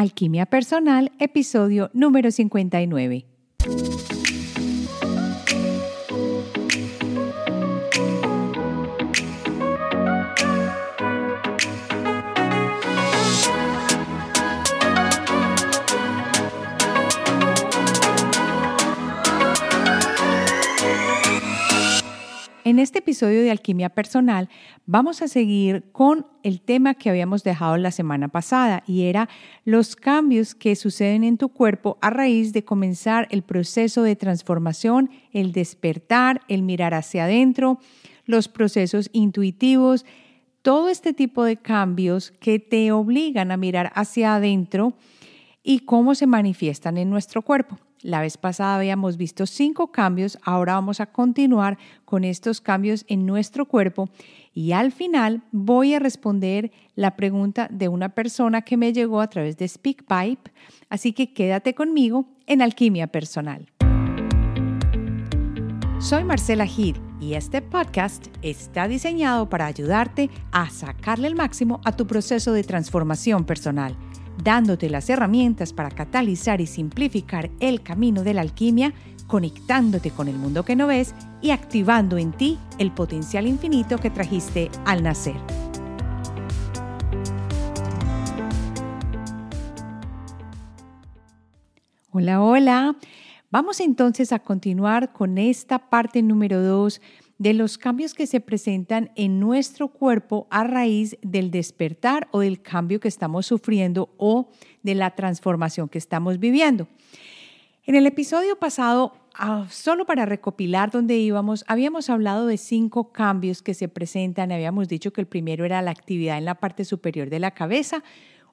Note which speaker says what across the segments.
Speaker 1: Alquimia Personal, episodio número 59. En este episodio de Alquimia Personal vamos a seguir con el tema que habíamos dejado la semana pasada y era los cambios que suceden en tu cuerpo a raíz de comenzar el proceso de transformación, el despertar, el mirar hacia adentro, los procesos intuitivos, todo este tipo de cambios que te obligan a mirar hacia adentro y cómo se manifiestan en nuestro cuerpo. La vez pasada habíamos visto cinco cambios, ahora vamos a continuar con estos cambios en nuestro cuerpo y al final voy a responder la pregunta de una persona que me llegó a través de SpeakPipe, así que quédate conmigo en Alquimia Personal. Soy Marcela Gid y este podcast está diseñado para ayudarte a sacarle el máximo a tu proceso de transformación personal dándote las herramientas para catalizar y simplificar el camino de la alquimia, conectándote con el mundo que no ves y activando en ti el potencial infinito que trajiste al nacer. Hola, hola. Vamos entonces a continuar con esta parte número 2 de los cambios que se presentan en nuestro cuerpo a raíz del despertar o del cambio que estamos sufriendo o de la transformación que estamos viviendo. En el episodio pasado, ah, solo para recopilar dónde íbamos, habíamos hablado de cinco cambios que se presentan. Habíamos dicho que el primero era la actividad en la parte superior de la cabeza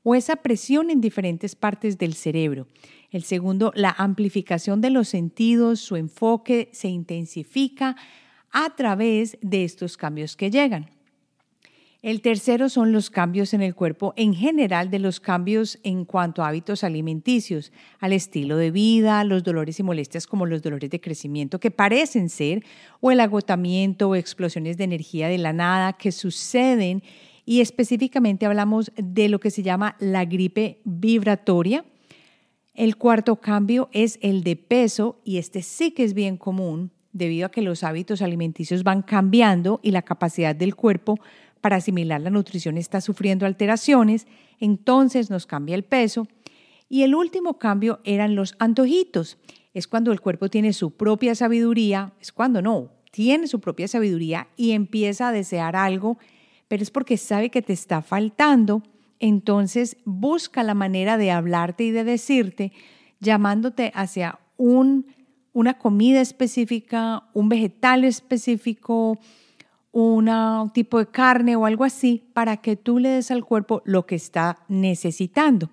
Speaker 1: o esa presión en diferentes partes del cerebro. El segundo, la amplificación de los sentidos, su enfoque se intensifica a través de estos cambios que llegan. El tercero son los cambios en el cuerpo en general de los cambios en cuanto a hábitos alimenticios, al estilo de vida, los dolores y molestias como los dolores de crecimiento que parecen ser, o el agotamiento o explosiones de energía de la nada que suceden y específicamente hablamos de lo que se llama la gripe vibratoria. El cuarto cambio es el de peso y este sí que es bien común debido a que los hábitos alimenticios van cambiando y la capacidad del cuerpo para asimilar la nutrición está sufriendo alteraciones, entonces nos cambia el peso. Y el último cambio eran los antojitos. Es cuando el cuerpo tiene su propia sabiduría, es cuando no, tiene su propia sabiduría y empieza a desear algo, pero es porque sabe que te está faltando, entonces busca la manera de hablarte y de decirte, llamándote hacia un una comida específica, un vegetal específico, un tipo de carne o algo así, para que tú le des al cuerpo lo que está necesitando.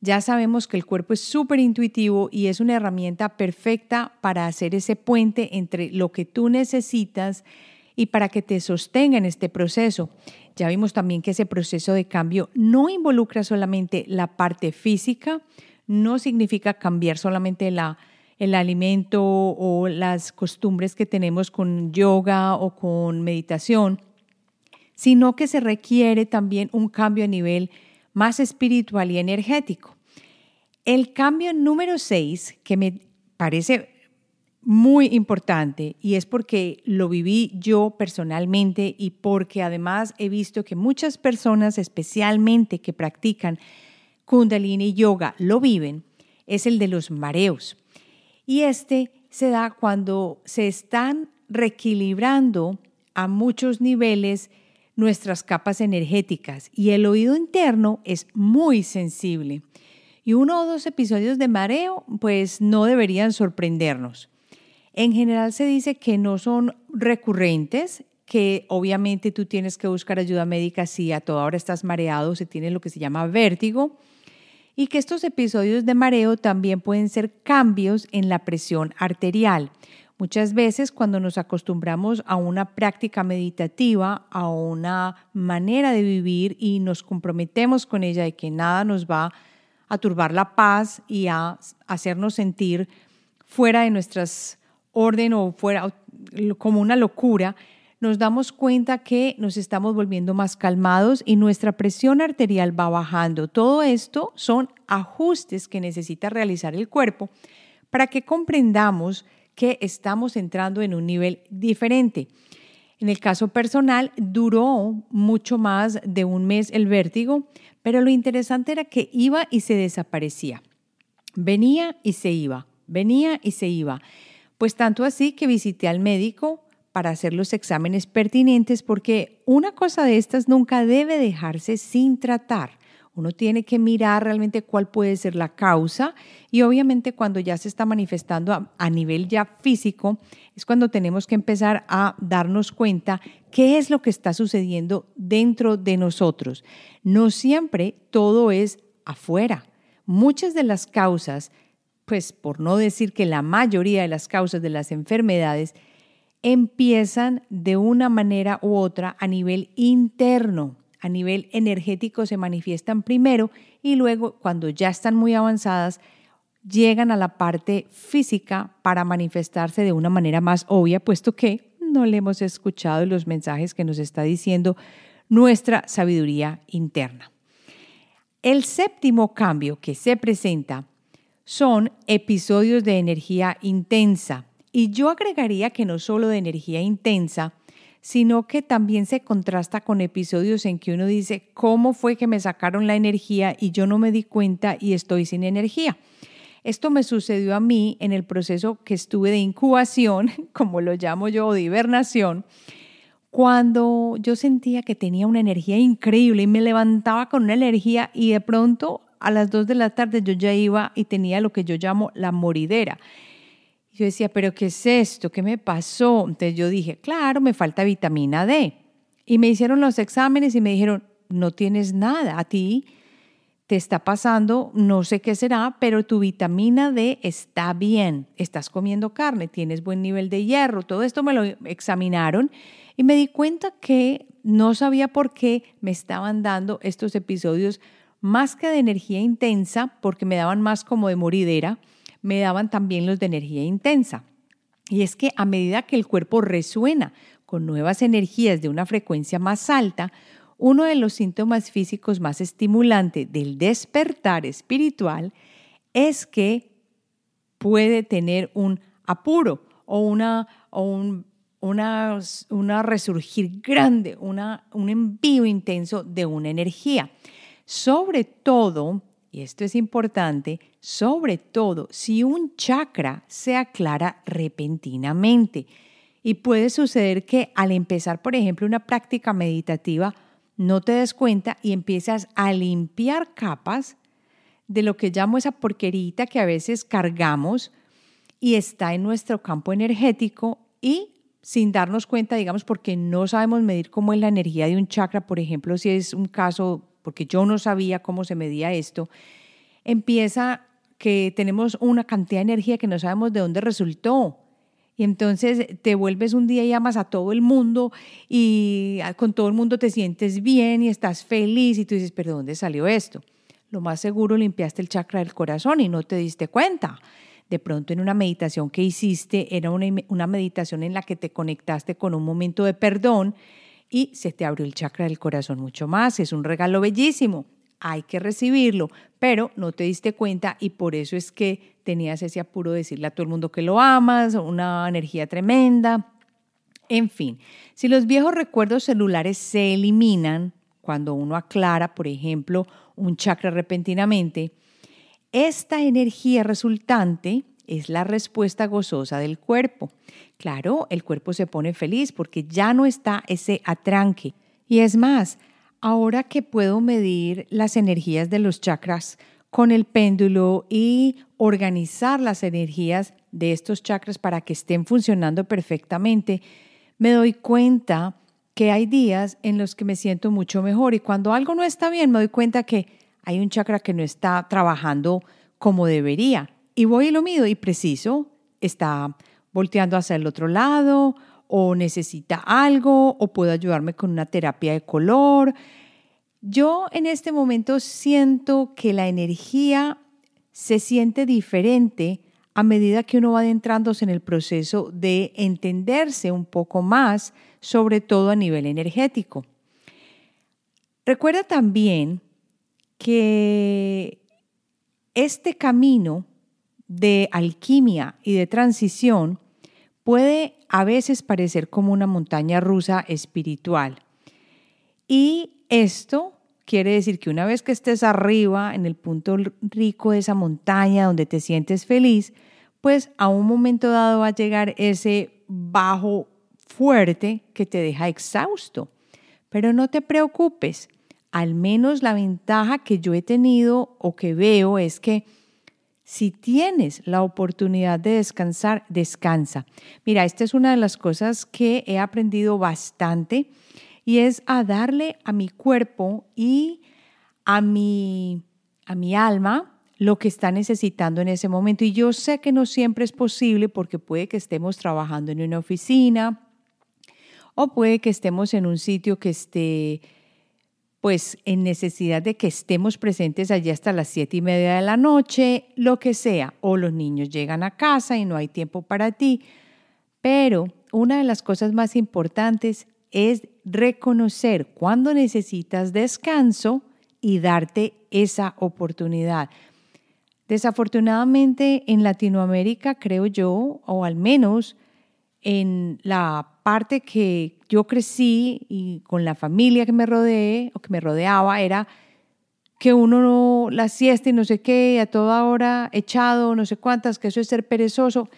Speaker 1: Ya sabemos que el cuerpo es súper intuitivo y es una herramienta perfecta para hacer ese puente entre lo que tú necesitas y para que te sostenga en este proceso. Ya vimos también que ese proceso de cambio no involucra solamente la parte física, no significa cambiar solamente la, el alimento o las costumbres que tenemos con yoga o con meditación, sino que se requiere también un cambio a nivel más espiritual y energético. El cambio número seis, que me parece muy importante y es porque lo viví yo personalmente y porque además he visto que muchas personas, especialmente que practican kundalini yoga, lo viven, es el de los mareos. Y este se da cuando se están reequilibrando a muchos niveles nuestras capas energéticas y el oído interno es muy sensible. Y uno o dos episodios de mareo pues no deberían sorprendernos. En general se dice que no son recurrentes, que obviamente tú tienes que buscar ayuda médica si a toda hora estás mareado, se tiene lo que se llama vértigo y que estos episodios de mareo también pueden ser cambios en la presión arterial. Muchas veces cuando nos acostumbramos a una práctica meditativa, a una manera de vivir y nos comprometemos con ella de que nada nos va a turbar la paz y a hacernos sentir fuera de nuestras orden o fuera como una locura, nos damos cuenta que nos estamos volviendo más calmados y nuestra presión arterial va bajando. Todo esto son ajustes que necesita realizar el cuerpo para que comprendamos que estamos entrando en un nivel diferente. En el caso personal, duró mucho más de un mes el vértigo, pero lo interesante era que iba y se desaparecía. Venía y se iba, venía y se iba. Pues tanto así que visité al médico para hacer los exámenes pertinentes porque una cosa de estas nunca debe dejarse sin tratar. Uno tiene que mirar realmente cuál puede ser la causa y obviamente cuando ya se está manifestando a, nivel ya físico es cuando tenemos que empezar a darnos cuenta qué es lo que está sucediendo dentro de nosotros. No siempre todo es afuera. Muchas de las causas, pues por no decir que la mayoría de las causas de las enfermedades, empiezan de una manera u otra a nivel interno, a nivel energético se manifiestan primero y luego cuando ya están muy avanzadas llegan a la parte física para manifestarse de una manera más obvia, puesto que no le hemos escuchado los mensajes que nos está diciendo nuestra sabiduría interna. El séptimo cambio que se presenta son episodios de energía intensa. Y yo agregaría que no solo de energía intensa, sino que también se contrasta con episodios en que uno dice, ¿cómo fue que me sacaron la energía y yo no me di cuenta y estoy sin energía? Esto me sucedió a mí en el proceso que estuve de incubación, como lo llamo yo, de hibernación, cuando yo sentía que tenía una energía increíble y me levantaba con una energía y de pronto a las dos de la tarde yo ya iba y tenía lo que yo llamo la moridera yo decía, pero ¿qué es esto? ¿Qué me pasó? Entonces yo dije, claro, me falta vitamina D. Y me hicieron los exámenes y me dijeron, no tienes nada, a ti te está pasando, no sé qué será, pero tu vitamina D está bien, estás comiendo carne, tienes buen nivel de hierro, todo esto me lo examinaron y me di cuenta que no sabía por qué me estaban dando estos episodios más que de energía intensa, porque me daban más como de moridera, me daban también los de energía intensa. Y es que a medida que el cuerpo resuena con nuevas energías de una frecuencia más alta, uno de los síntomas físicos más estimulantes del despertar espiritual es que puede tener un apuro o una, una, una resurgir grande, una, un envío intenso de una energía. Sobre todo y esto es importante, sobre todo si un chakra se aclara repentinamente. Y puede suceder que al empezar, por ejemplo, una práctica meditativa, no te des cuenta y empiezas a limpiar capas de lo que llamo esa porquerita que a veces cargamos y está en nuestro campo energético y sin darnos cuenta, digamos, porque no sabemos medir cómo es la energía de un chakra, por ejemplo, si es un caso porque yo no sabía cómo se medía esto, empieza que tenemos una cantidad de energía que no sabemos de dónde resultó. Y entonces te vuelves un día y llamas a todo el mundo y con todo el mundo te sientes bien y estás feliz y tú dices, pero ¿dónde salió esto? Lo más seguro limpiaste el chakra del corazón y no te diste cuenta. De pronto en una meditación que hiciste era una meditación en la que te conectaste con un momento de perdón y se te abrió el chakra del corazón mucho más. Es un regalo bellísimo, hay que recibirlo, pero no te diste cuenta y por eso es que tenías ese apuro de decirle a todo el mundo que lo amas, una energía tremenda. En fin, si los viejos recuerdos celulares se eliminan cuando uno aclara, por ejemplo, un chakra repentinamente, esta energía resultante es la respuesta gozosa del cuerpo. Claro, el cuerpo se pone feliz porque ya no está ese atranque. Y es más, ahora que puedo medir las energías de los chakras con el péndulo y organizar las energías de estos chakras para que estén funcionando perfectamente, me doy cuenta que hay días en los que me siento mucho mejor y cuando algo no está bien me doy cuenta que hay un chakra que no está trabajando como debería y voy y lo mido y preciso, está volteando hacia el otro lado o necesita algo o puedo ayudarme con una terapia de color. Yo en este momento siento que la energía se siente diferente a medida que uno va adentrándose en el proceso de entenderse un poco más, sobre todo a nivel energético. Recuerda también que este camino de alquimia y de transición puede a veces parecer como una montaña rusa espiritual. Y esto quiere decir que una vez que estés arriba, en el punto rico de esa montaña donde te sientes feliz, pues a un momento dado va a llegar ese bajo fuerte que te deja exhausto. Pero no te preocupes, al menos la ventaja que yo he tenido o que veo es que si tienes la oportunidad de descansar, descansa. Mira, esta es una de las cosas que he aprendido bastante y es a darle a mi cuerpo y a mi, a mi alma lo que está necesitando en ese momento. Y yo sé que no siempre es posible porque puede que estemos trabajando en una oficina o puede que estemos en un sitio que esté pues en necesidad de que estemos presentes allí hasta las siete y media de la noche, lo que sea, o los niños llegan a casa y no hay tiempo para ti. Pero una de las cosas más importantes es reconocer cuando necesitas descanso y darte esa oportunidad. Desafortunadamente en Latinoamérica, creo yo, o al menos en la parte que yo crecí y con la familia que me rodeé o que me rodeaba era que uno no, la siesta y no sé qué, a toda hora echado, no sé cuántas, que eso es ser perezoso.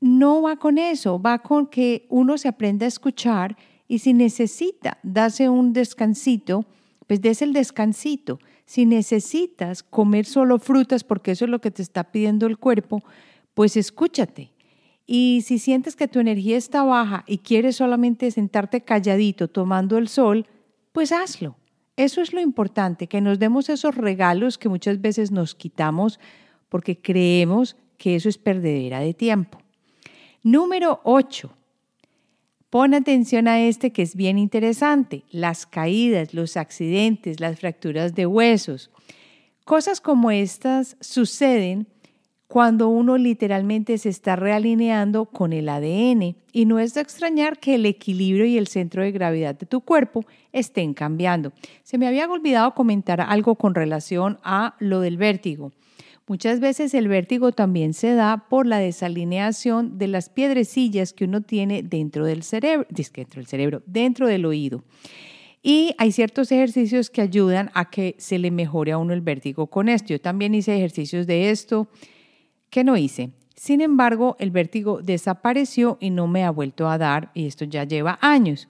Speaker 1: No va con eso, va con que uno se aprenda a escuchar y si necesita darse un descansito, pues des el descansito. Si necesitas comer solo frutas porque eso es lo que te está pidiendo el cuerpo, pues escúchate y si sientes que tu energía está baja y quieres solamente sentarte calladito tomando el sol, pues hazlo. Eso es lo importante, que nos demos esos regalos que muchas veces nos quitamos porque creemos que eso es perdedera de tiempo. Número 8. Pon atención a este que es bien interesante, las caídas, los accidentes, las fracturas de huesos. Cosas como estas suceden cuando uno literalmente se está realineando con el ADN. Y no es de extrañar que el equilibrio y el centro de gravedad de tu cuerpo estén cambiando. Se me había olvidado comentar algo con relación a lo del vértigo. Muchas veces el vértigo también se da por la desalineación de las piedrecillas que uno tiene dentro del cerebro, dentro del cerebro, dentro del oído. Y hay ciertos ejercicios que ayudan a que se le mejore a uno el vértigo con esto. Yo también hice ejercicios de esto ¿Qué no hice? Sin embargo, el vértigo desapareció y no me ha vuelto a dar, y esto ya lleva años.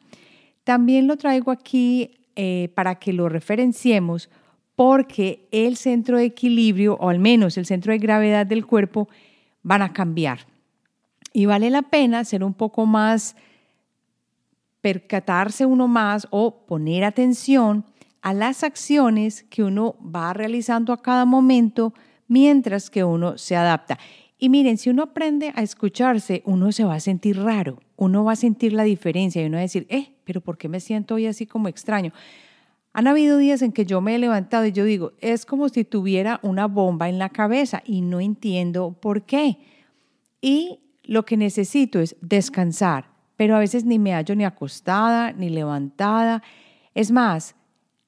Speaker 1: También lo traigo aquí eh, para que lo referenciemos porque el centro de equilibrio, o al menos el centro de gravedad del cuerpo, van a cambiar. Y vale la pena ser un poco más, percatarse uno más o poner atención a las acciones que uno va realizando a cada momento mientras que uno se adapta. Y miren, si uno aprende a escucharse, uno se va a sentir raro, uno va a sentir la diferencia y uno va a decir, eh, pero ¿por qué me siento hoy así como extraño? Han habido días en que yo me he levantado y yo digo, es como si tuviera una bomba en la cabeza y no entiendo por qué. Y lo que necesito es descansar, pero a veces ni me hallo ni acostada, ni levantada. Es más,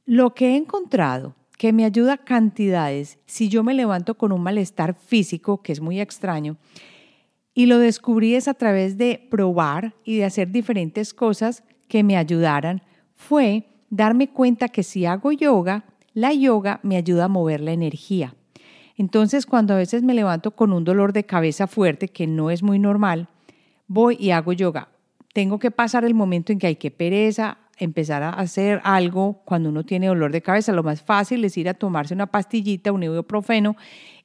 Speaker 1: lo que he encontrado que me ayuda cantidades si yo me levanto con un malestar físico, que es muy extraño, y lo descubrí es a través de probar y de hacer diferentes cosas que me ayudaran, fue darme cuenta que si hago yoga, la yoga me ayuda a mover la energía. Entonces, cuando a veces me levanto con un dolor de cabeza fuerte, que no es muy normal, voy y hago yoga. Tengo que pasar el momento en que hay que pereza, empezar a hacer algo cuando uno tiene dolor de cabeza. Lo más fácil es ir a tomarse una pastillita, un ibuprofeno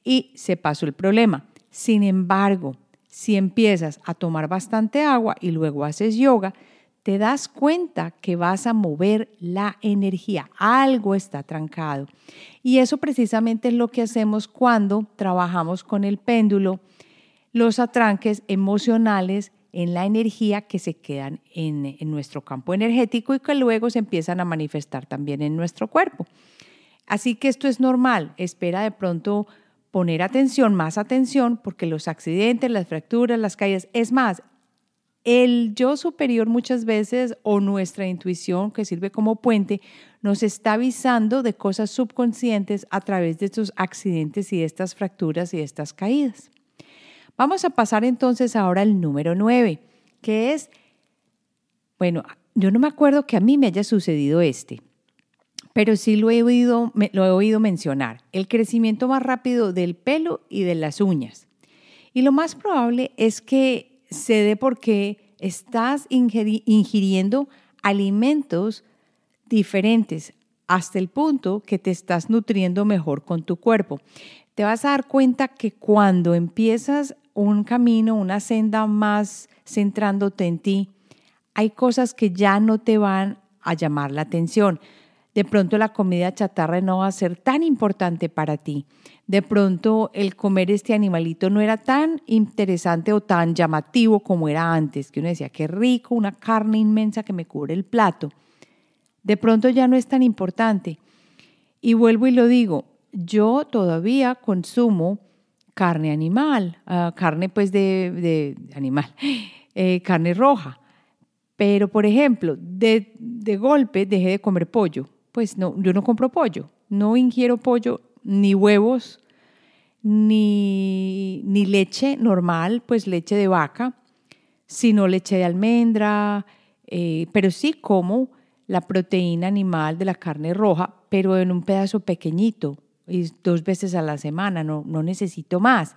Speaker 1: y se pasó el problema. Sin embargo, si empiezas a tomar bastante agua y luego haces yoga, te das cuenta que vas a mover la energía, algo está trancado. Y eso precisamente es lo que hacemos cuando trabajamos con el péndulo, los atranques emocionales en la energía que se quedan en, nuestro campo energético y que luego se empiezan a manifestar también en nuestro cuerpo. Así que esto es normal. Espera de pronto poner atención, más atención, porque los accidentes, las fracturas, las caídas, es más, el yo superior muchas veces o nuestra intuición que sirve como puente nos está avisando de cosas subconscientes a través de estos accidentes y de estas fracturas y de estas caídas. Vamos a pasar entonces ahora al número 9, que es, bueno, yo no me acuerdo que a mí me haya sucedido este, pero sí lo he oído, lo he oído mencionar, el crecimiento más rápido del pelo y de las uñas. Y lo más probable es que se dé porque estás ingiriendo alimentos diferentes hasta el punto que te estás nutriendo mejor con tu cuerpo. Te vas a dar cuenta que cuando empiezas un camino, una senda más centrándote en ti, hay cosas que ya no te van a llamar la atención. De pronto la comida chatarra no va a ser tan importante para ti. De pronto el comer este animalito no era tan interesante o tan llamativo como era antes, que uno decía, qué rico, una carne inmensa que me cubre el plato. De pronto ya no es tan importante. Y vuelvo y lo digo, yo todavía consumo carne animal, ah, carne pues de, animal, eh, carne roja. Pero, por ejemplo, de, de golpe dejé de comer pollo. Pues no, yo no compro pollo, no ingiero pollo, ni huevos, ni, ni leche normal, pues leche de vaca, sino leche de almendra, eh, pero sí como la proteína animal de la carne roja, pero en un pedazo pequeñito, dos veces a la semana, no, no necesito más.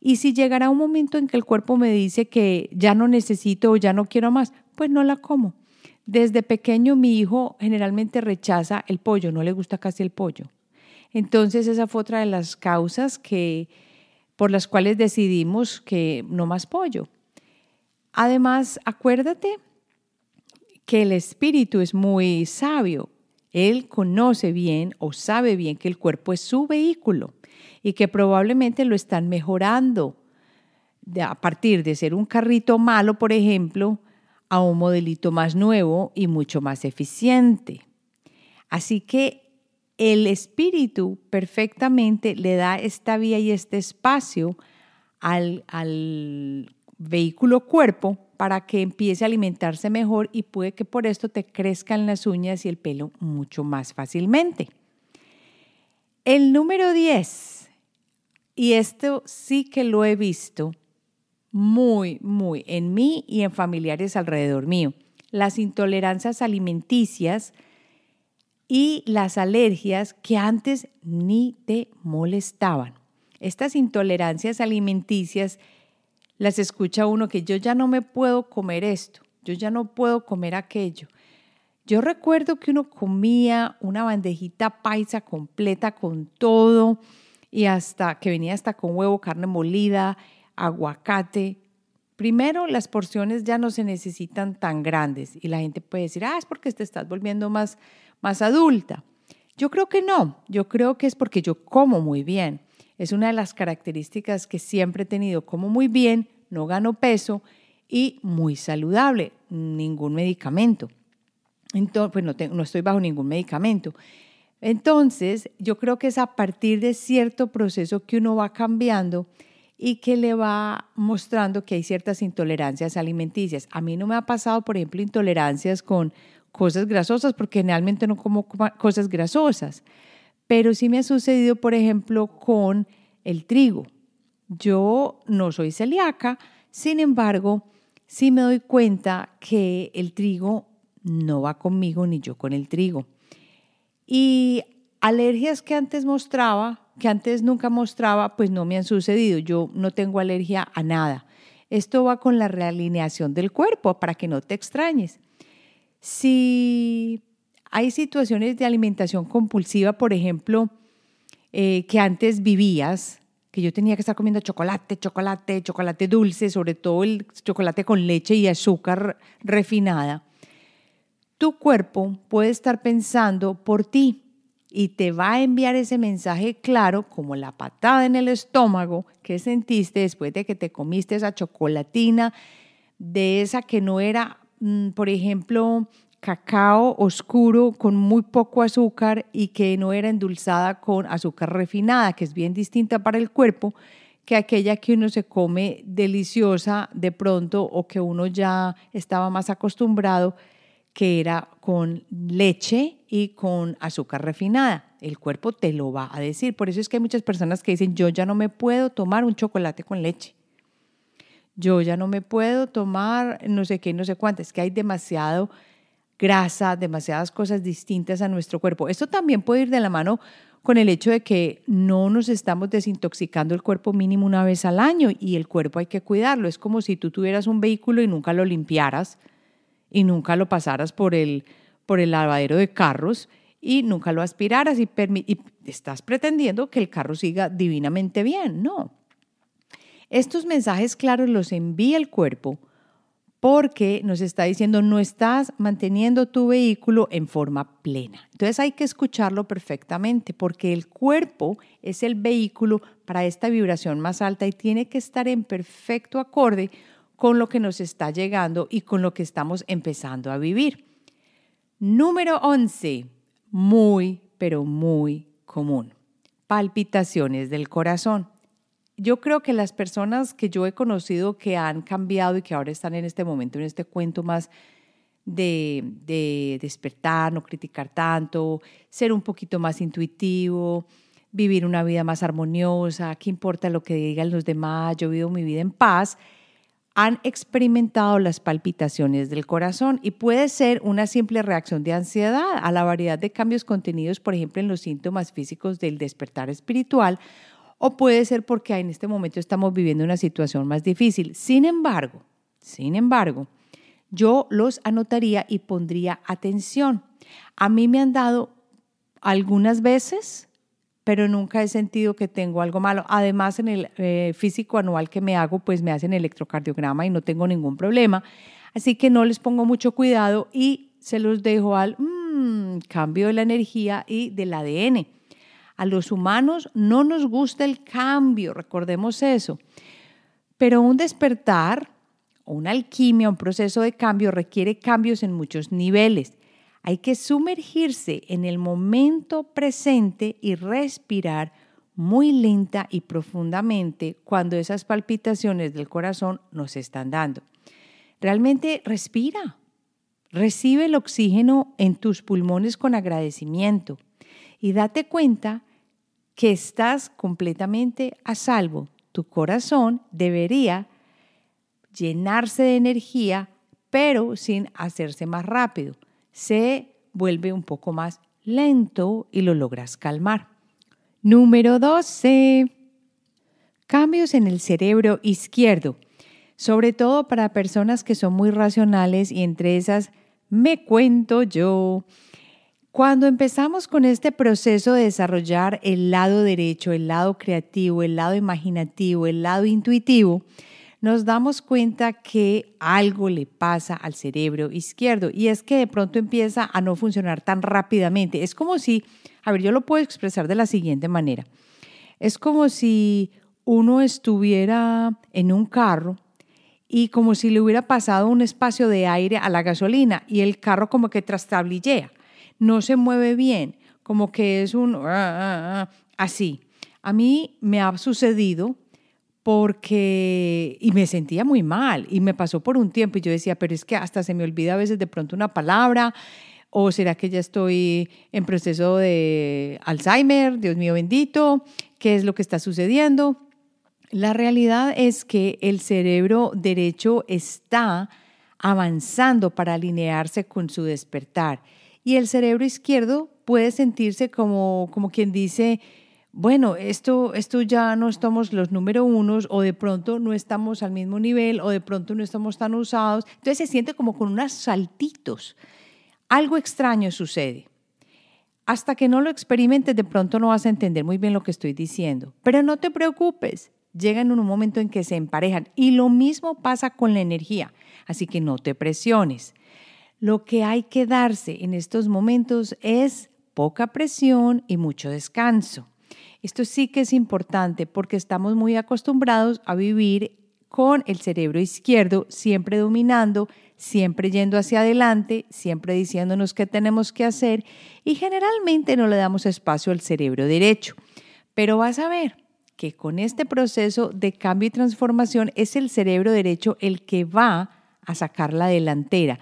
Speaker 1: Y si llegará un momento en que el cuerpo me dice que ya no necesito o ya no quiero más, pues no la como. Desde pequeño mi hijo generalmente rechaza el pollo, no le gusta casi el pollo. Entonces esa fue otra de las causas que, por las cuales decidimos que no más pollo. Además, acuérdate que el espíritu es muy sabio. Él conoce bien o sabe bien que el cuerpo es su vehículo y que probablemente lo están mejorando. a partir de ser un carrito malo, por ejemplo, a un modelito más nuevo y mucho más eficiente. Así que el espíritu perfectamente le da esta vía y este espacio al, al vehículo cuerpo para que empiece a alimentarse mejor y puede que por esto te crezcan las uñas y el pelo mucho más fácilmente. El número 10, y esto sí que lo he visto, muy, muy en mí y en familiares alrededor mío. Las intolerancias alimenticias y las alergias que antes ni te molestaban. Estas intolerancias alimenticias las escucha uno que yo ya no me puedo comer esto, yo ya no puedo comer aquello. Yo recuerdo que uno comía una bandejita paisa completa con todo y hasta que venía hasta con huevo, carne molida, aguacate. Primero, las porciones ya no se necesitan tan grandes y la gente puede decir, ah, es porque te estás volviendo más, más adulta. Yo creo que no, yo creo que es porque yo como muy bien. Es una de las características que siempre he tenido, como muy bien, no gano peso y muy saludable, ningún medicamento. Entonces, pues no, no estoy bajo ningún medicamento. Entonces, yo creo que es a partir de cierto proceso que uno va cambiando y que le va mostrando que hay ciertas intolerancias alimenticias. A mí no me ha pasado, por ejemplo, intolerancias con cosas grasosas, porque generalmente no como cosas grasosas, pero sí me ha sucedido, por ejemplo, con el trigo. Yo no soy celíaca, sin embargo, sí me doy cuenta que el trigo no va conmigo ni yo con el trigo. Y alergias que antes mostraba, que antes nunca mostraba, pues no me han sucedido. Yo no tengo alergia a nada. Esto va con la realineación del cuerpo para que no te extrañes. Si hay situaciones de alimentación compulsiva, por ejemplo, eh, que antes vivías, que yo tenía que estar comiendo chocolate, chocolate, chocolate dulce, sobre todo el chocolate con leche y azúcar refinada, tu cuerpo puede estar pensando por ti y te va a enviar ese mensaje claro como la patada en el estómago que sentiste después de que te comiste esa chocolatina, de esa que no era, mm, por ejemplo, cacao oscuro con muy poco azúcar y que no era endulzada con azúcar refinada, que es bien distinta para el cuerpo que aquella que uno se come deliciosa de pronto o que uno ya estaba más acostumbrado, que era con leche y con azúcar refinada. El cuerpo te lo va a decir. Por eso es que hay muchas personas que dicen, yo ya no me puedo tomar un chocolate con leche. Yo ya no me puedo tomar no sé qué, no sé cuánto. Es que hay demasiado grasa, demasiadas cosas distintas a nuestro cuerpo. Esto también puede ir de la mano con el hecho de que no nos estamos desintoxicando el cuerpo mínimo una vez al año y el cuerpo hay que cuidarlo. Es como si tú tuvieras un vehículo y nunca lo limpiaras y nunca lo pasaras por el, por el lavadero de carros y nunca lo aspiraras y, y estás pretendiendo que el carro siga divinamente bien. No. Estos mensajes claros los envía el cuerpo porque nos está diciendo no estás manteniendo tu vehículo en forma plena. Entonces hay que escucharlo perfectamente porque el cuerpo es el vehículo para esta vibración más alta y tiene que estar en perfecto acorde con lo que nos está llegando y con lo que estamos empezando a vivir. Número 11, muy, pero muy común. Palpitaciones del corazón. Yo creo que las personas que yo he conocido que han cambiado y que ahora están en este momento, en este cuento más de, de despertar, no criticar tanto, ser un poquito más intuitivo, vivir una vida más armoniosa, qué importa lo que digan los demás, yo vivo mi vida en paz, han experimentado las palpitaciones del corazón y puede ser una simple reacción de ansiedad a la variedad de cambios contenidos, por ejemplo, en los síntomas físicos del despertar espiritual, o puede ser porque en este momento estamos viviendo una situación más difícil. Sin embargo, sin embargo, yo los anotaría y pondría atención. A mí me han dado algunas veces pero nunca he sentido que tengo algo malo. Además, en el eh, físico anual que me hago, pues me hacen electrocardiograma y no tengo ningún problema. Así que no les pongo mucho cuidado y se los dejo al mm, cambio de la energía y del ADN. A los humanos no nos gusta el cambio, recordemos eso. Pero un despertar, una alquimia, un proceso de cambio requiere cambios en muchos niveles. Hay que sumergirse en el momento presente y respirar muy lenta y profundamente cuando esas palpitaciones del corazón nos están dando. Realmente respira, recibe el oxígeno en tus pulmones con agradecimiento y date cuenta que estás completamente a salvo. Tu corazón debería llenarse de energía, pero sin hacerse más rápido se vuelve un poco más lento y lo logras calmar. Número 12. Cambios en el cerebro izquierdo, sobre todo para personas que son muy racionales y entre esas me cuento yo. Cuando empezamos con este proceso de desarrollar el lado derecho, el lado creativo, el lado imaginativo, el lado intuitivo, nos damos cuenta que algo le pasa al cerebro izquierdo y es que de pronto empieza a no funcionar tan rápidamente. Es como si, a ver, yo lo puedo expresar de la siguiente manera. Es como si uno estuviera en un carro y como si le hubiera pasado un espacio de aire a la gasolina y el carro como que trastablillea, no se mueve bien, como que es un ah, ah, ah, así. A mí me ha sucedido porque, y me sentía muy mal, y me pasó por un tiempo, y yo decía, pero es que hasta se me olvida a veces de pronto una palabra, o será que ya estoy en proceso de Alzheimer, Dios mío bendito, ¿qué es lo que está sucediendo? La realidad es que el cerebro derecho está avanzando para alinearse con su despertar y el cerebro izquierdo puede sentirse como, como quien dice, bueno, esto, esto ya no estamos los número unos o de pronto no estamos al mismo nivel o de pronto no estamos tan usados. Entonces se siente como con unos saltitos. Algo extraño sucede. Hasta que no lo experimentes, de pronto no vas a entender muy bien lo que estoy diciendo. Pero no te preocupes, llegan en un momento en que se emparejan. Y lo mismo pasa con la energía. Así que no te presiones. Lo que hay que darse en estos momentos es poca presión y mucho descanso. Esto sí que es importante porque estamos muy acostumbrados a vivir con el cerebro izquierdo siempre dominando, siempre yendo hacia adelante, siempre diciéndonos qué tenemos que hacer y generalmente no le damos espacio al cerebro derecho. Pero vas a ver que con este proceso de cambio y transformación es el cerebro derecho el que va a sacar la delantera.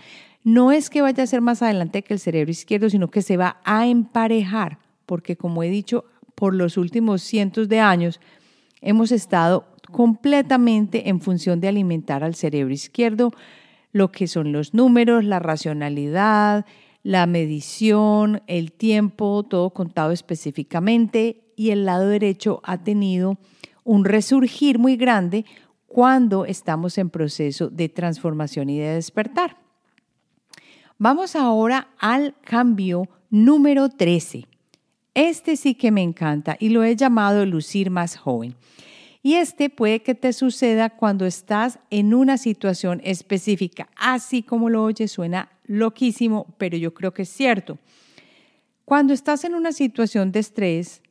Speaker 1: No es que vaya a ser más adelante que el cerebro izquierdo, sino que se va a emparejar, porque como he dicho, por los últimos cientos de años hemos estado completamente en función de alimentar al cerebro izquierdo, lo que son los números, la racionalidad, la medición, el tiempo, todo contado específicamente, y el lado derecho ha tenido un resurgir muy grande cuando estamos en proceso de transformación y de despertar. Vamos ahora al cambio número 13. Este sí que me encanta y lo he llamado lucir más joven. Y este puede que te suceda cuando estás en una situación específica. Así como lo oyes, suena loquísimo, pero yo creo que es cierto. Cuando estás en una situación de estrés,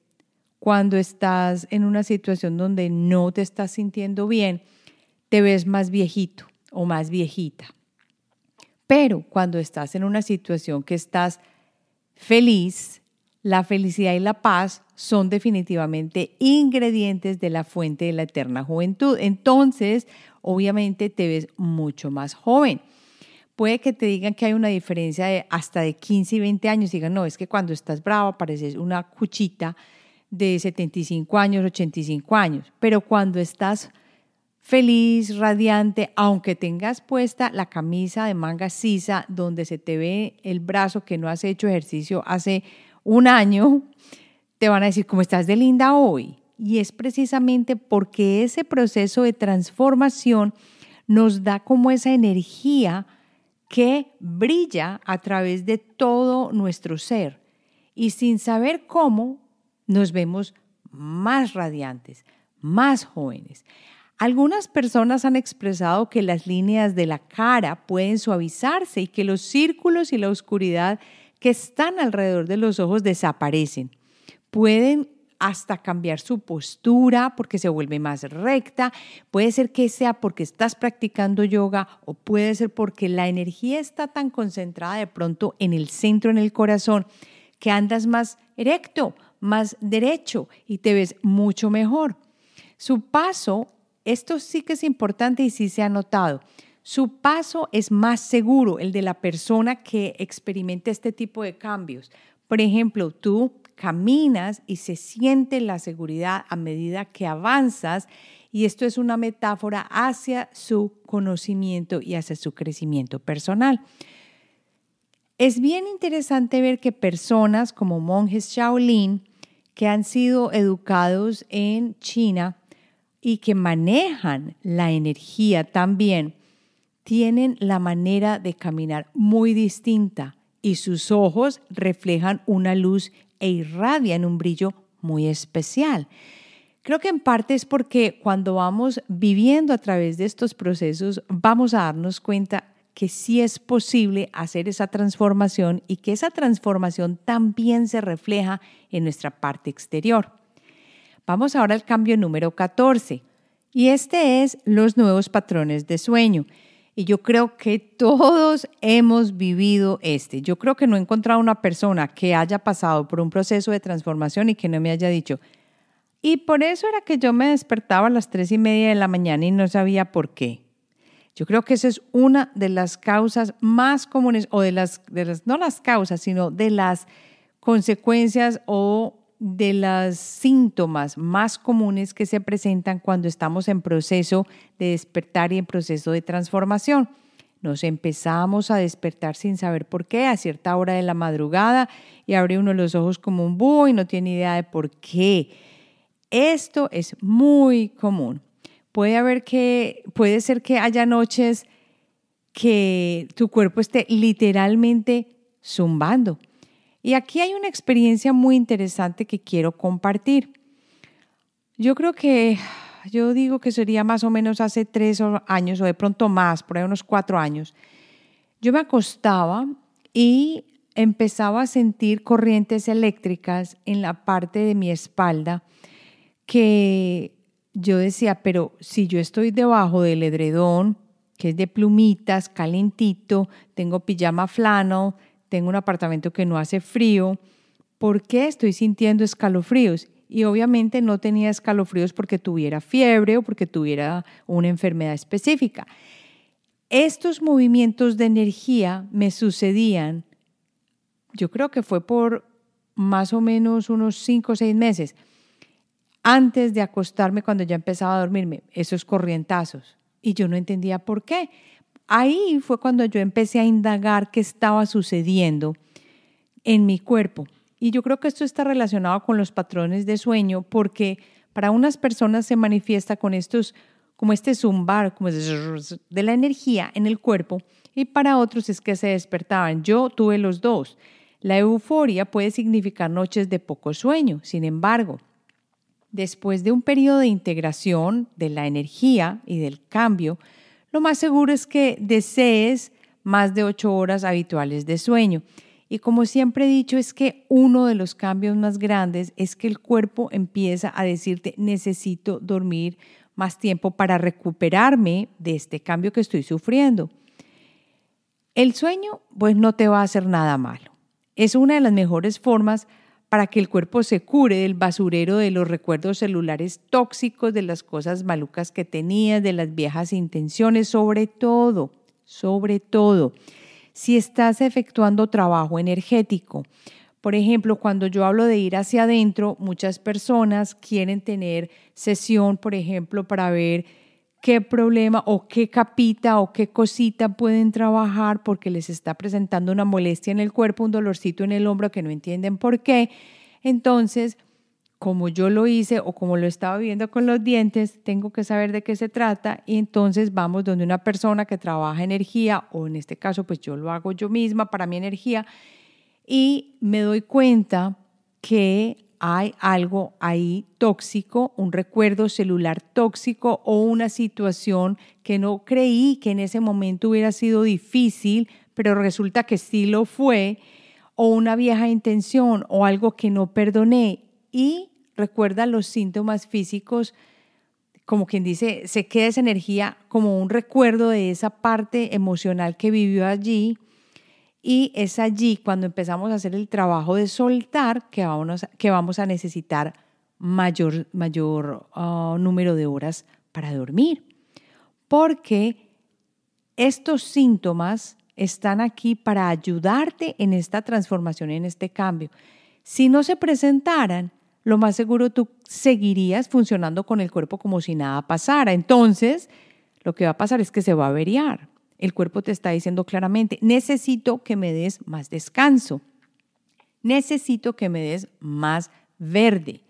Speaker 1: cuando estás en una situación donde no te estás sintiendo bien, te ves más viejito o más viejita. Pero cuando estás en una situación que estás feliz, la felicidad y la paz son definitivamente ingredientes de la fuente de la eterna juventud. Entonces, obviamente te ves mucho más joven. Puede que te digan que hay una diferencia de hasta de 15 y 20 años. Digan, no, es que cuando estás bravo pareces una cuchita de 75 años, 85 años. Pero cuando estás feliz, radiante, aunque tengas puesta la camisa de manga sisa donde se te ve el brazo que no has hecho ejercicio hace un año, te van a decir cómo estás de linda hoy. Y es precisamente porque ese proceso de transformación nos da como esa energía que brilla a través de todo nuestro ser. Y sin saber cómo, nos vemos más radiantes, más jóvenes. Algunas personas han expresado que las líneas de la cara pueden suavizarse y que los círculos y la oscuridad que están alrededor de los ojos desaparecen. Pueden hasta cambiar su postura porque se vuelve más recta. Puede ser que sea porque estás practicando yoga o puede ser porque la energía está tan concentrada de pronto en el centro, en el corazón, que andas más erecto, más derecho y te ves mucho mejor. Su paso esto sí que es importante y sí se ha notado. Su paso es más seguro, el de la persona que experimenta este tipo de cambios. Por ejemplo, tú caminas y se siente la seguridad a medida que avanzas y esto es una metáfora hacia su conocimiento y hacia su crecimiento personal. Es bien interesante ver que personas como monjes Shaolin, que han sido educados en China, y que manejan la energía también, tienen la manera de caminar muy distinta y sus ojos reflejan una luz e irradian un brillo muy especial. Creo que en parte es porque cuando vamos viviendo a través de estos procesos vamos a darnos cuenta que sí es posible hacer esa transformación y que esa transformación también se refleja en nuestra parte exterior. Vamos ahora al cambio número 14 y este es los nuevos patrones de sueño. Y yo creo que todos hemos vivido este. Yo creo que no he encontrado una persona que haya pasado por un proceso de transformación y que no me haya dicho, y por eso era que yo me despertaba a las tres y media de la mañana y no sabía por qué. Yo creo que esa es una de las causas más comunes, o de las, de las no las causas, sino de las consecuencias o de los síntomas más comunes que se presentan cuando estamos en proceso de despertar y en proceso de transformación. Nos empezamos a despertar sin saber por qué a cierta hora de la madrugada y abre uno los ojos como un búho y no tiene idea de por qué. Esto es muy común. Puede haber que puede ser que haya noches que tu cuerpo esté literalmente zumbando y aquí hay una experiencia muy interesante que quiero compartir. Yo creo que, yo digo que sería más o menos hace tres años o de pronto más, por ahí unos cuatro años. Yo me acostaba y empezaba a sentir corrientes eléctricas en la parte de mi espalda que yo decía, pero si yo estoy debajo del edredón, que es de plumitas, calentito, tengo pijama flannel, tengo un apartamento que no hace frío, ¿por qué estoy sintiendo escalofríos? Y obviamente no tenía escalofríos porque tuviera fiebre o porque tuviera una enfermedad específica. Estos movimientos de energía me sucedían, yo creo que fue por más o menos unos cinco o seis meses antes de acostarme cuando ya empezaba a dormirme, esos corrientazos. Y yo no entendía por qué. Ahí fue cuando yo empecé a indagar qué estaba sucediendo en mi cuerpo. Y yo creo que esto está relacionado con los patrones de sueño porque para unas personas se manifiesta con estos, como este zumbar, como de la energía en el cuerpo, y para otros es que se despertaban. Yo tuve los dos. La euforia puede significar noches de poco sueño. Sin embargo, después de un periodo de integración de la energía y del cambio, lo más seguro es que desees más de ocho horas habituales de sueño. Y como siempre he dicho, es que uno de los cambios más grandes es que el cuerpo empieza a decirte, necesito dormir más tiempo para recuperarme de este cambio que estoy sufriendo. El sueño, pues no te va a hacer nada malo. Es una de las mejores formas para que el cuerpo se cure del basurero de los recuerdos celulares tóxicos, de las cosas malucas que tenías, de las viejas intenciones, sobre todo, sobre todo, si estás efectuando trabajo energético. Por ejemplo, cuando yo hablo de ir hacia adentro, muchas personas quieren tener sesión, por ejemplo, para ver qué problema o qué capita o qué cosita pueden trabajar porque les está presentando una molestia en el cuerpo, un dolorcito en el hombro que no entienden por qué. Entonces, como yo lo hice o como lo estaba viendo con los dientes, tengo que saber de qué se trata y entonces vamos donde una persona que trabaja energía o en este caso pues yo lo hago yo misma para mi energía y me doy cuenta que hay algo ahí tóxico, un recuerdo celular tóxico o una situación que no creí que en ese momento hubiera sido difícil, pero resulta que sí lo fue, o una vieja intención o algo que no perdoné. Y recuerda los síntomas físicos, como quien dice, se queda esa energía como un recuerdo de esa parte emocional que vivió allí y es allí cuando empezamos a hacer el trabajo de soltar que vamos, que vamos a necesitar mayor, mayor ah, número de horas para dormir. Porque estos síntomas están aquí para ayudarte en esta transformación, en este cambio. Si no se presentaran, lo más seguro tú seguirías funcionando con el cuerpo como si nada pasara. Entonces, lo que va a pasar es que se va a averiar. El cuerpo te está diciendo claramente, necesito que me des más descanso, necesito que me des más verde,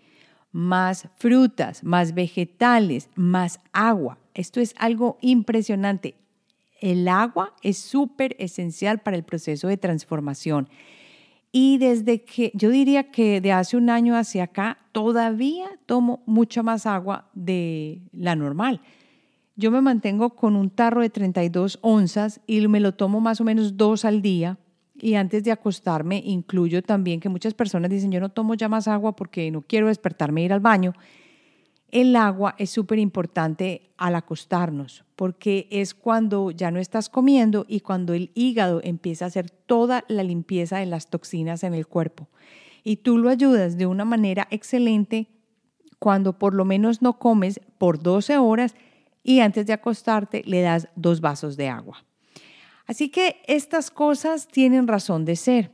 Speaker 1: más frutas, más vegetales, más agua. Esto es algo impresionante. El agua es súper esencial para el proceso de transformación. Y desde que yo diría que de hace un año hacia acá, todavía tomo mucha más agua de la normal. Yo me mantengo con un tarro de 32 onzas y me lo tomo más o menos dos al día. Y antes de acostarme, incluyo también que muchas personas dicen, yo no tomo ya más agua porque no quiero despertarme e ir al baño. El agua es súper importante al acostarnos porque es cuando ya no estás comiendo y cuando el hígado empieza a hacer toda la limpieza de las toxinas en el cuerpo. Y tú lo ayudas de una manera excelente cuando por lo menos no comes por 12 horas y antes de acostarte le das dos vasos de agua. Así que estas cosas tienen razón de ser.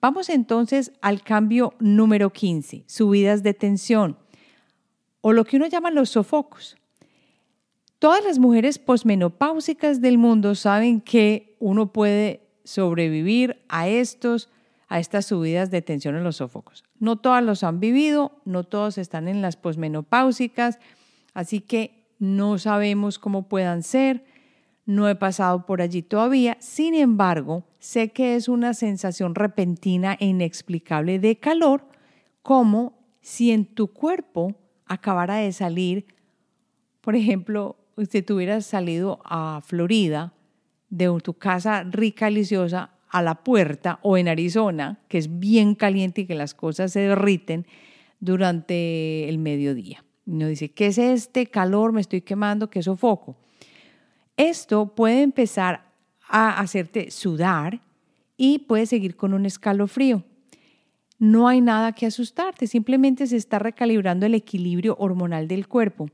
Speaker 1: Vamos entonces al cambio número 15, subidas de tensión o lo que uno llama los sofocos. Todas las mujeres posmenopáusicas del mundo saben que uno puede sobrevivir a estos a estas subidas de tensión en los sofocos. No todas los han vivido, no todos están en las posmenopáusicas, así que no sabemos cómo puedan ser, no he pasado por allí todavía, sin embargo, sé que es una sensación repentina e inexplicable de calor, como si en tu cuerpo acabara de salir, por ejemplo, si tú hubieras salido a Florida de tu casa rica, deliciosa, a la puerta o en Arizona, que es bien caliente y que las cosas se derriten durante el mediodía. No dice, ¿qué es este calor? Me estoy quemando, qué sofoco. Esto puede empezar a hacerte sudar y puede seguir con un escalofrío. No hay nada que asustarte, simplemente se está recalibrando el equilibrio hormonal del cuerpo.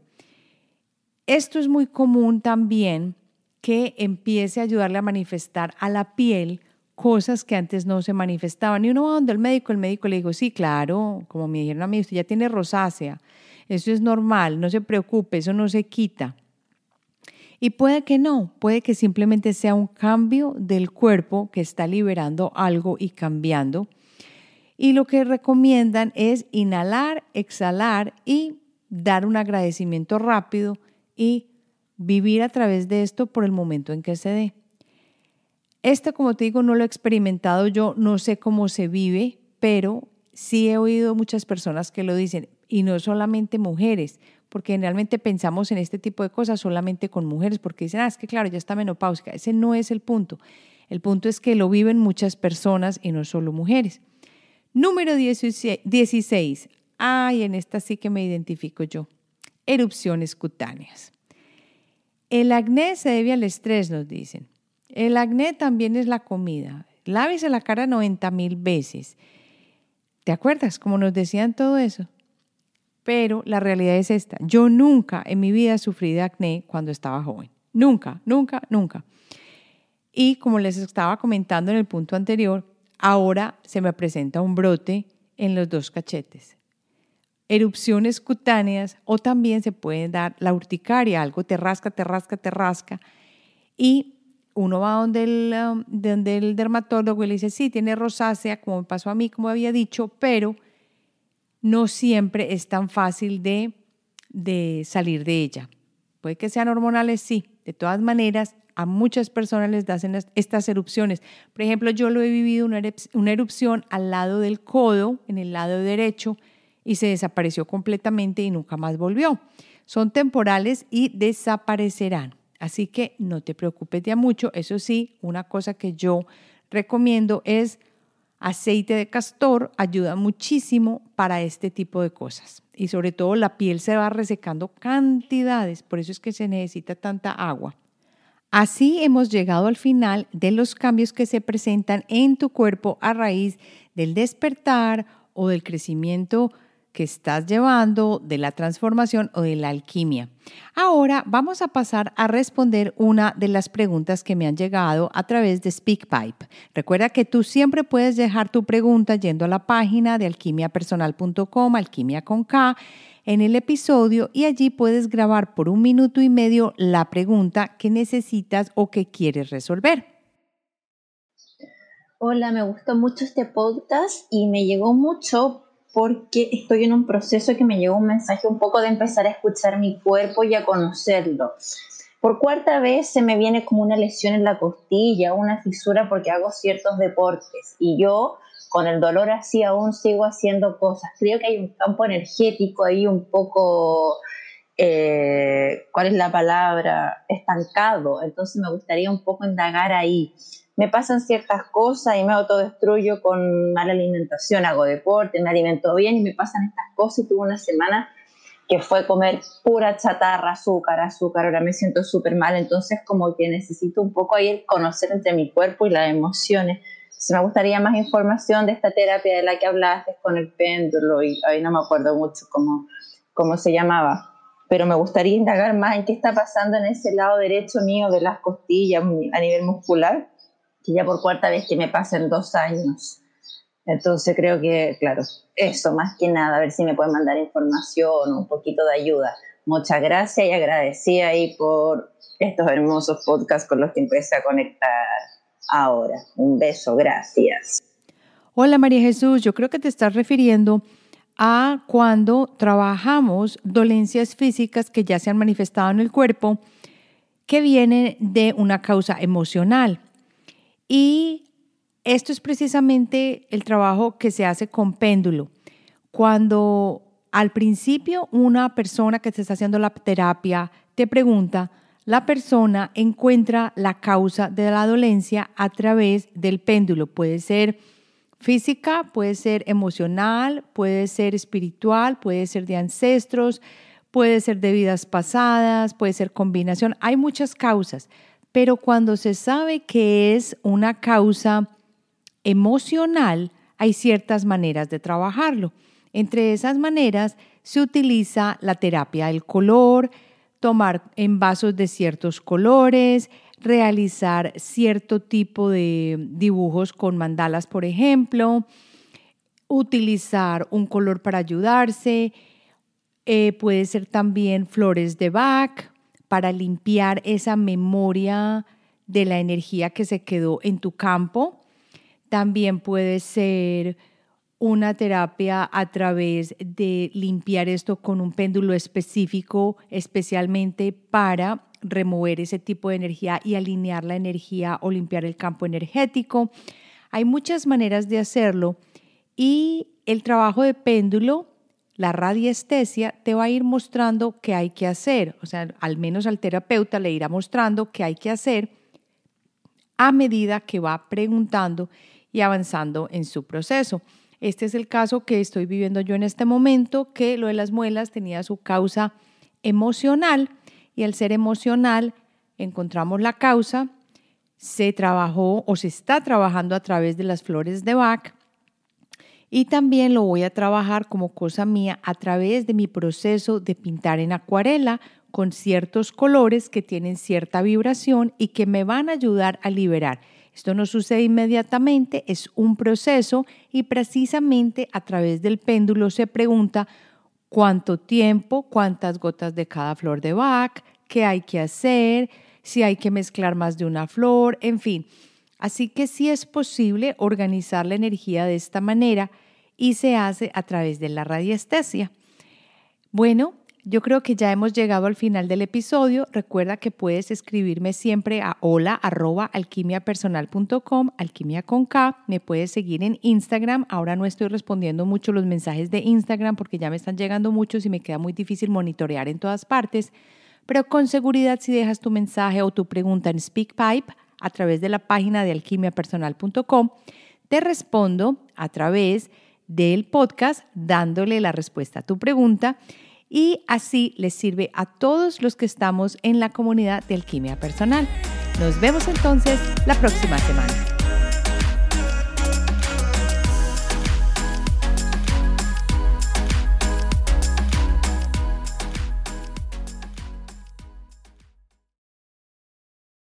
Speaker 1: Esto es muy común también que empiece a ayudarle a manifestar a la piel cosas que antes no se manifestaban. Y uno va donde el médico, el médico le dijo, sí, claro, como me dijeron a mí, usted ya tiene rosácea, eso es normal, no se preocupe, eso no se quita. Y puede que no, puede que simplemente sea un cambio del cuerpo que está liberando algo y cambiando. Y lo que recomiendan es inhalar, exhalar y dar un agradecimiento rápido y vivir a través de esto por el momento en que se dé. Esto, como te digo, no lo he experimentado yo, no sé cómo se vive, pero sí he oído muchas personas que lo dicen, y no solamente mujeres, porque generalmente pensamos en este tipo de cosas solamente con mujeres, porque dicen, ah, es que claro, ya está menopáusica. Ese no es el punto. El punto es que lo viven muchas personas y no solo mujeres. Número 16. Ay, en esta sí que me identifico yo. Erupciones cutáneas. El acné se debe al estrés, nos dicen. El acné también es la comida. Lávese la cara 90 mil veces. ¿Te acuerdas cómo nos decían todo eso? Pero la realidad es esta. Yo nunca en mi vida sufrí de acné cuando estaba joven. Nunca, nunca, nunca. Y como les estaba comentando en el punto anterior, ahora se me presenta un brote en los dos cachetes. Erupciones cutáneas o también se puede dar la urticaria, algo te rasca, te rasca, te rasca. Y uno va donde el, um, donde el dermatólogo y le dice, sí, tiene rosácea, como me pasó a mí, como había dicho, pero no siempre es tan fácil de, de salir de ella. Puede que sean hormonales, sí. De todas maneras, a muchas personas les hacen estas erupciones. Por ejemplo, yo lo he vivido una erupción al lado del codo, en el lado derecho, y se desapareció completamente y nunca más volvió. Son temporales y desaparecerán. Así que no te preocupes ya mucho. Eso sí, una cosa que yo recomiendo es aceite de castor. Ayuda muchísimo para este tipo de cosas. Y sobre todo la piel se va resecando cantidades. Por eso es que se necesita tanta agua. Así hemos llegado al final de los cambios que se presentan en tu cuerpo a raíz del despertar o del crecimiento que estás llevando, de la transformación o de la alquimia. Ahora vamos a pasar a responder una de las preguntas que me han llegado a través de SpeakPipe. Recuerda que tú siempre puedes dejar tu pregunta yendo a la página de alquimiapersonal.com, alquimia con K, en el episodio y allí puedes grabar por un minuto y medio la pregunta que necesitas o que quieres resolver.
Speaker 2: Hola, me gustó mucho este podcast y me llegó mucho porque estoy en un proceso que me llegó un mensaje un poco de empezar a escuchar mi cuerpo y a conocerlo. Por cuarta vez se me viene como una lesión en la costilla, una fisura porque hago ciertos deportes y yo con el dolor así aún sigo haciendo cosas. Creo que hay un campo energético ahí un poco, eh, ¿cuál es la palabra? Estancado. Entonces me gustaría un poco indagar ahí me pasan ciertas cosas y me autodestruyo con mala alimentación, hago deporte, me alimento bien y me pasan estas cosas y tuve una semana que fue comer pura chatarra, azúcar, azúcar, ahora me siento súper mal, entonces como que necesito un poco ahí conocer entre mi cuerpo y las emociones. Si me gustaría más información de esta terapia de la que hablaste con el péndulo y ahí no me acuerdo mucho cómo, cómo se llamaba, pero me gustaría indagar más en qué está pasando en ese lado derecho mío de las costillas a nivel muscular que ya por cuarta vez que me pasen dos años. Entonces creo que, claro, eso más que nada, a ver si me pueden mandar información, un poquito de ayuda. Muchas gracias y agradecida ahí por estos hermosos podcasts con los que empecé a conectar ahora. Un beso, gracias.
Speaker 1: Hola María Jesús, yo creo que te estás refiriendo a cuando trabajamos dolencias físicas que ya se han manifestado en el cuerpo que vienen de una causa emocional. Y esto es precisamente el trabajo que se hace con péndulo. Cuando al principio una persona que te está haciendo la terapia te pregunta, la persona encuentra la causa de la dolencia a través del péndulo. Puede ser física, puede ser emocional, puede ser espiritual, puede ser de ancestros, puede ser de vidas pasadas, puede ser combinación, hay muchas causas, pero cuando se sabe que es una causa emocional, hay ciertas maneras de trabajarlo. Entre esas maneras se utiliza la terapia del color, tomar envasos de ciertos colores, realizar cierto tipo de dibujos con mandalas, por ejemplo, utilizar un color para ayudarse, eh, puede ser también flores de Bach para limpiar esa memoria de la energía que se quedó en tu campo. También puede ser una terapia a través de limpiar esto con un péndulo específico, especialmente para remover ese tipo de energía y alinear la energía o limpiar el campo energético. Hay muchas maneras de hacerlo y el trabajo de péndulo, la radiestesia, te va a ir mostrando qué hay que hacer. O sea, al menos al terapeuta le irá mostrando qué hay que hacer a medida que va preguntando y avanzando en su proceso. Este es el caso que estoy viviendo yo en este momento, que lo de las muelas tenía su causa emocional y al ser emocional encontramos la causa, se trabajó o se está trabajando a través de las flores de Bach y también lo voy a trabajar como cosa mía a través de mi proceso de pintar en acuarela con ciertos colores que tienen cierta vibración y que me van a ayudar a liberar esto no sucede inmediatamente, es un proceso y precisamente a través del péndulo se pregunta cuánto tiempo, cuántas gotas de cada flor de Bach, qué hay que hacer, si hay que mezclar más de una flor, en fin. Así que sí es posible organizar la energía de esta manera y se hace a través de la radiestesia. Bueno, yo creo que ya hemos llegado al final del episodio. Recuerda que puedes escribirme siempre a hola arroba alquimia con K. Me puedes seguir en Instagram. Ahora no estoy respondiendo mucho los mensajes de Instagram porque ya me están llegando muchos y me queda muy difícil monitorear en todas partes. Pero con seguridad si dejas tu mensaje o tu pregunta en SpeakPipe a través de la página de alquimiapersonal.com, te respondo a través del podcast dándole la respuesta a tu pregunta y así les sirve a todos los que estamos en la comunidad de alquimia personal. Nos vemos entonces la próxima semana.